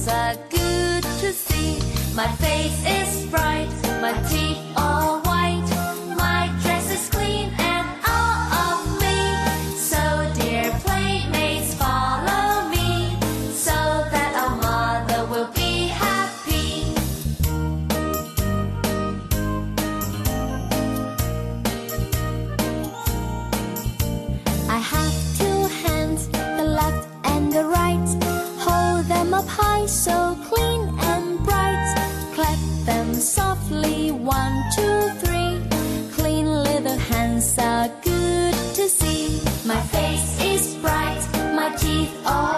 It's good to see. My face is bright. up high, so clean and bright. Clap them softly, one, two, three. Clean little hands are good to see. My face is bright, my teeth are.